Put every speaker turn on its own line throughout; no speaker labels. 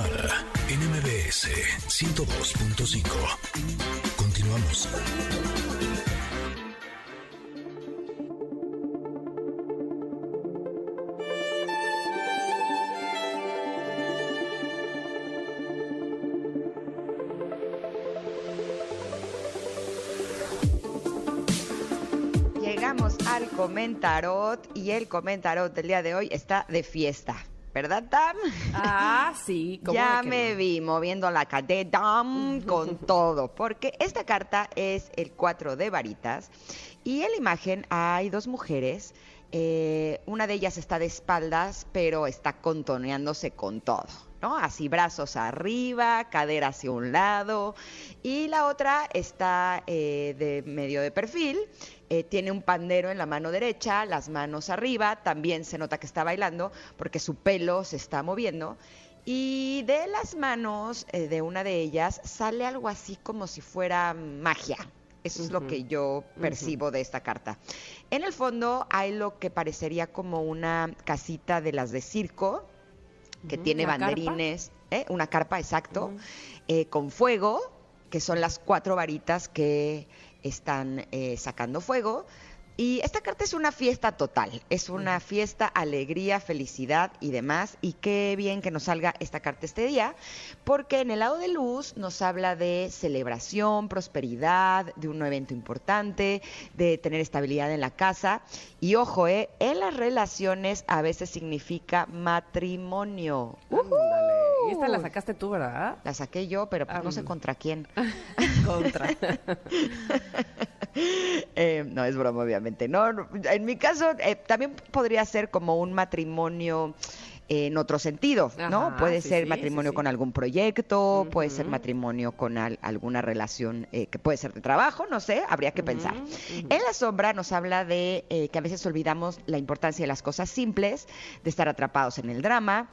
Mara, NMBS 102.5. Continuamos.
Llegamos al comentarot y el comentarot del día de hoy está de fiesta. ¿Verdad, Tam?
Ah, sí. ¿cómo
Ya me
no?
vi moviendo la cadena con todo, porque esta carta es el 4 de varitas y en la imagen hay dos mujeres. eh, una de ellas está de espaldas, pero está contoneándose con todo, ¿no? Así brazos arriba, cadera hacia un lado, y la otra está eh, de medio de perfil, eh, tiene un pandero en la mano derecha, las manos arriba, también se nota que está bailando porque su pelo se está moviendo. Y de las manos eh, de una de ellas sale algo así como si fuera magia. Eso es lo que yo percibo de esta carta. En el fondo hay lo que parecería como una casita de las de circo, que tiene
¿una carpa?
banderines, ¿eh? una carpa, exacto, eh, con fuego, que son las cuatro varitas que están eh, sacando fuego. Y esta carta es una fiesta total, es una fiesta, alegría, felicidad y demás. Y qué bien que nos salga esta carta este día, porque en el lado de luz nos habla de celebración, prosperidad, de un evento importante, de tener estabilidad en la casa. Y ojo, eh, en las relaciones a veces significa matrimonio.
Ándale. Y esta la sacaste tú, ¿verdad?
La saqué yo, pero pues no sé
Am.
contra quién.
Contra.
Eh, no, es broma, obviamente. No, no, en mi caso, eh, también podría ser como un matrimonio eh, en otro sentido, ¿no? Puede
sí,
ser
sí,
matrimonio
sí,
con algún proyecto, puede ser matrimonio con al- alguna relación eh, que puede ser de trabajo, no sé, habría que pensar. En la sombra nos habla de eh, que a veces olvidamos la importancia de las cosas simples, de estar atrapados en el drama,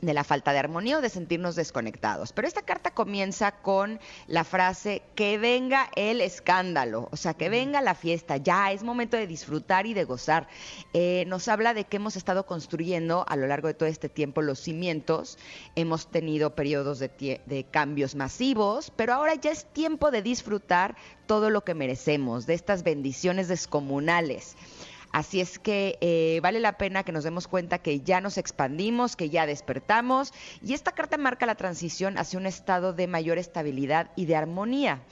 de la falta de armonía o de sentirnos desconectados. Pero esta carta comienza con la frase que venga el escándalo, o sea, que venga la fiesta, ya es momento de disfrutar y de gozar. Eh, nos habla de que hemos estado construyendo a lo largo de todo este tiempo los cimientos, hemos tenido periodos de cambios masivos, pero ahora ya es tiempo de disfrutar todo lo que merecemos, de estas bendiciones descomunales. Así es que eh, vale la pena que nos demos cuenta que ya nos expandimos, que ya despertamos y esta carta marca la transición hacia un estado de mayor estabilidad y de armonía.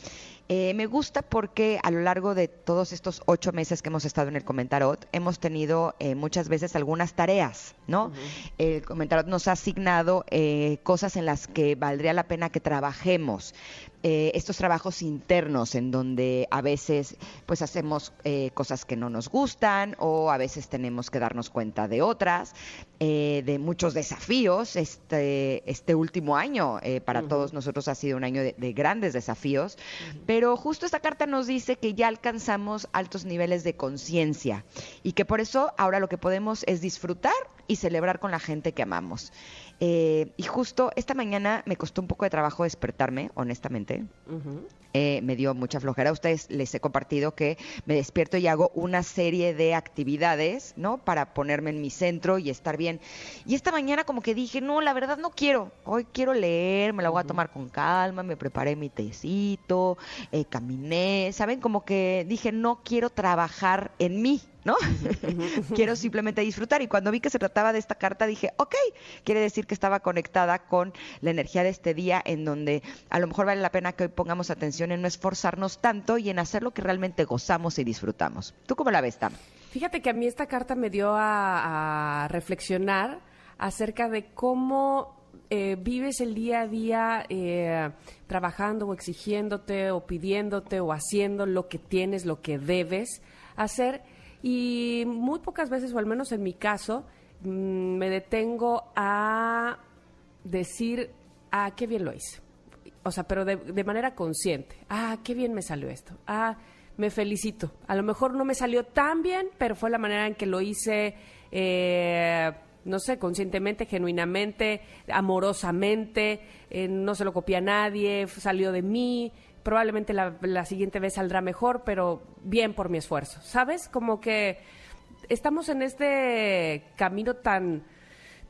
Eh, me gusta porque a lo largo de todos estos ocho meses que hemos estado en el Comentarot, hemos tenido eh, muchas veces algunas tareas, ¿no? El Comentarot nos ha asignado eh, cosas en las que valdría la pena que trabajemos. Eh, estos trabajos internos en donde a veces pues hacemos eh, cosas que no nos gustan o a veces tenemos que darnos cuenta de otras, eh, de muchos desafíos. Este, este último año eh, para todos nosotros ha sido un año de, de grandes desafíos, pero justo esta carta nos dice que ya alcanzamos altos niveles de conciencia y que por eso ahora lo que podemos es disfrutar y celebrar con la gente que amamos. Eh, y justo esta mañana me costó un poco de trabajo despertarme, honestamente.
Ujú.
Eh, me dio mucha flojera. A ustedes les he compartido que me despierto y hago una serie de actividades, ¿no? Para ponerme en mi centro y estar bien. Y esta mañana como que dije, no, la verdad no quiero. Hoy quiero leer, me la voy a tomar con calma, me preparé mi tecito, eh, caminé, ¿saben? Como que dije, no quiero trabajar en mí. ¿No? quiero simplemente disfrutar. Y cuando vi que se trataba de esta carta, dije, ok, quiere decir que estaba conectada con la energía de este día, en donde a lo mejor vale la pena que hoy pongamos atención en no esforzarnos tanto y en hacer lo que realmente gozamos y disfrutamos. ¿Tú cómo la ves, Tam?
Fíjate que a mí esta carta me dio a, a reflexionar acerca de cómo eh, vives el día a día eh, trabajando o exigiéndote o pidiéndote o haciendo lo que tienes, lo que debes hacer. Y muy pocas veces, o al menos en mi caso, mm, me detengo a decir, ah, qué bien lo hice. O sea, pero de, de manera consciente. Ah, qué bien me salió esto. Ah, me felicito. A lo mejor no me salió tan bien, pero fue la manera en que lo hice, eh, no sé, conscientemente, genuinamente, amorosamente. eh, no se lo copié a nadie, salió de mí. Probablemente la, la siguiente vez saldrá mejor, pero bien por mi esfuerzo. ¿Sabes? Como que estamos en este camino tan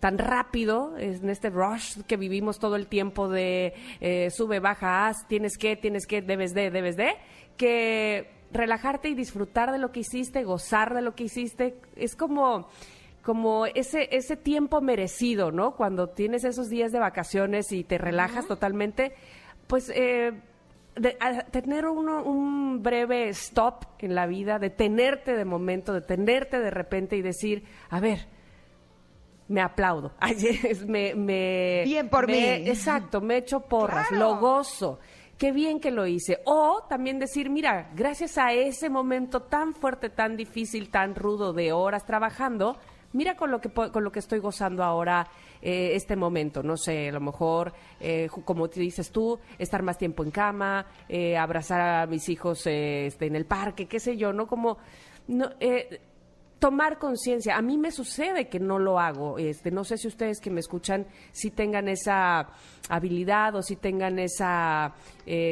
tan rápido, en este rush que vivimos todo el tiempo de eh, sube, baja, haz, tienes que, tienes que, debes de, debes de, que relajarte y disfrutar de lo que hiciste, gozar de lo que hiciste, es como como ese, ese tiempo merecido, ¿no? Cuando tienes esos días de vacaciones y te relajas totalmente, pues eh, tener uno, un breve stop en la vida, detenerte de momento, detenerte de repente y decir, a ver, me aplaudo. me, me,
bien por mí.
Exacto, me echo porras, lo gozo. Qué bien que lo hice. O también decir, mira, gracias a ese momento tan fuerte, tan difícil, tan rudo de horas trabajando, mira con lo que, con lo que estoy gozando ahora eh, este momento. No sé, a lo mejor, eh, como te dices tú, estar más tiempo en cama, eh, abrazar a mis hijos este, en el parque, qué sé yo, ¿no? Como... No, tomar conciencia. A mí me sucede que no lo hago. Este, no sé si ustedes que me escuchan si tengan esa habilidad o si tengan esa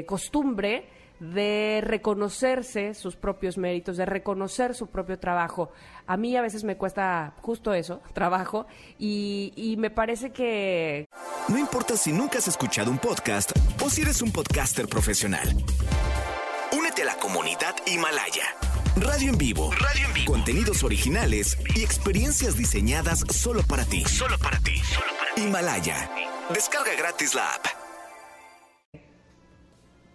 costumbre de reconocerse sus propios méritos, de reconocer su propio trabajo. A mí a veces me cuesta justo eso, trabajo, y, me parece que...
No importa si nunca has escuchado un podcast o si eres un podcaster profesional. Únete a la comunidad Himalaya. Radio en vivo. Radio en vivo. Contenidos originales y experiencias diseñadas solo para ti. Solo para ti. Solo para ti. Himalaya. Descarga gratis la app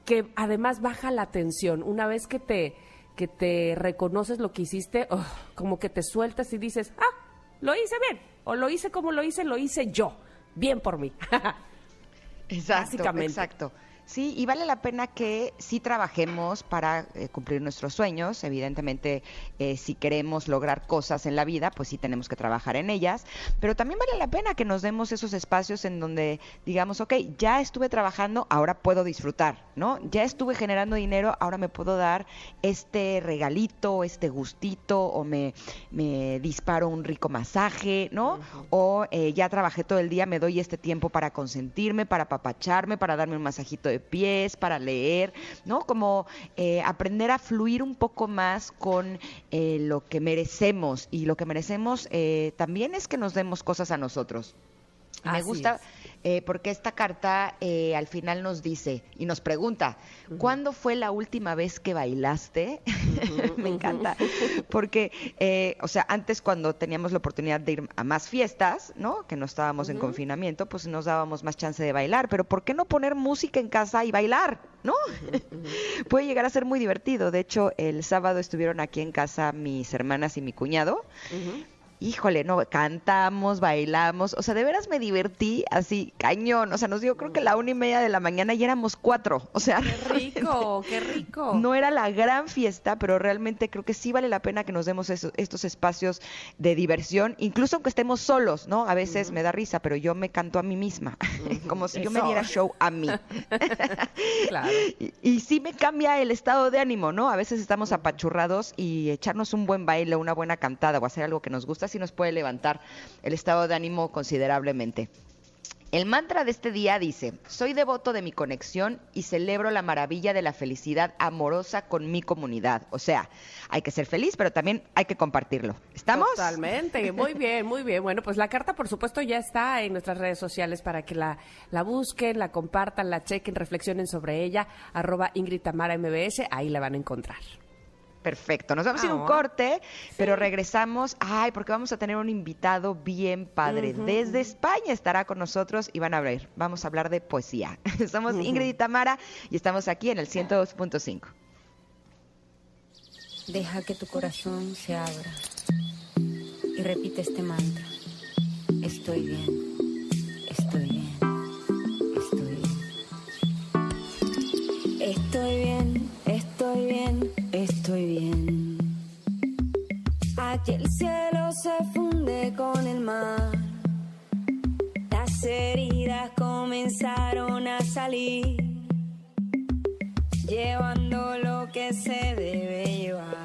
que además baja la tensión. Una vez que te, que te reconoces lo que hiciste, oh, como que te sueltas y dices, ah, lo hice bien, o lo hice como lo hice, lo hice yo, bien por mí.
exacto, exacto. Sí, y vale la pena que sí trabajemos para eh, cumplir nuestros sueños. Evidentemente, eh, si queremos lograr cosas en la vida, pues sí tenemos que trabajar en ellas. Pero también vale la pena que nos demos esos espacios en donde digamos, ok, ya estuve trabajando, ahora puedo disfrutar, ¿no? Ya estuve generando dinero, ahora me puedo dar este regalito, este gustito, o me, me disparo un rico masaje, ¿no? O eh, ya trabajé todo el día, me doy este tiempo para consentirme, para apapacharme, para darme un masajito de pies, para leer, ¿no? Como eh, aprender a fluir un poco más con eh, lo que merecemos y lo que merecemos eh, también es que nos demos cosas a nosotros. Me gusta eh, porque esta carta eh, al final nos dice y nos pregunta, ¿cuándo fue la última vez que bailaste? Me encanta, porque, eh, o sea, antes cuando teníamos la oportunidad de ir a más fiestas, ¿no? Que no estábamos en confinamiento, pues nos dábamos más chance de bailar, pero ¿por qué no poner música en casa y bailar? ¿No? Puede llegar a ser muy divertido. De hecho, el sábado estuvieron aquí en casa mis hermanas y mi cuñado híjole, no, cantamos, bailamos, o sea, de veras me divertí así, cañón, o sea, nos dio creo que la una y media de la mañana y éramos cuatro, o sea.
Qué rico, qué rico.
No era la gran fiesta, pero realmente creo que sí vale la pena que nos demos estos espacios de diversión, incluso aunque estemos solos, ¿no? A veces me da risa, pero yo me canto a mí misma, como si yo me diera show a mí. claro. Y, y sí me cambia el estado de ánimo, ¿no? A veces estamos apachurrados y echarnos un buen baile, una buena cantada o hacer algo que nos gusta y nos puede levantar el estado de ánimo considerablemente. El mantra de este día dice, soy devoto de mi conexión y celebro la maravilla de la felicidad amorosa con mi comunidad. O sea, hay que ser feliz, pero también hay que compartirlo. ¿Estamos?
Totalmente, muy bien, muy bien. Bueno, pues la carta, por supuesto, ya está en nuestras redes sociales para que la, la busquen, la compartan, la chequen, reflexionen sobre ella. Arroba Ingrid MBS, ahí la van a encontrar.
Perfecto, nos vamos a ir un corte, pero regresamos, ay, porque vamos a tener un invitado bien padre. Desde España estará con nosotros y van a ver, vamos a hablar de poesía. Somos Ingrid y Tamara y estamos aquí en el 102.5.
Deja que tu corazón se abra y repite este mantra. Estoy bien, estoy bien. Aquí el cielo se funde con el mar. Las heridas comenzaron a salir, llevando lo que se debe llevar.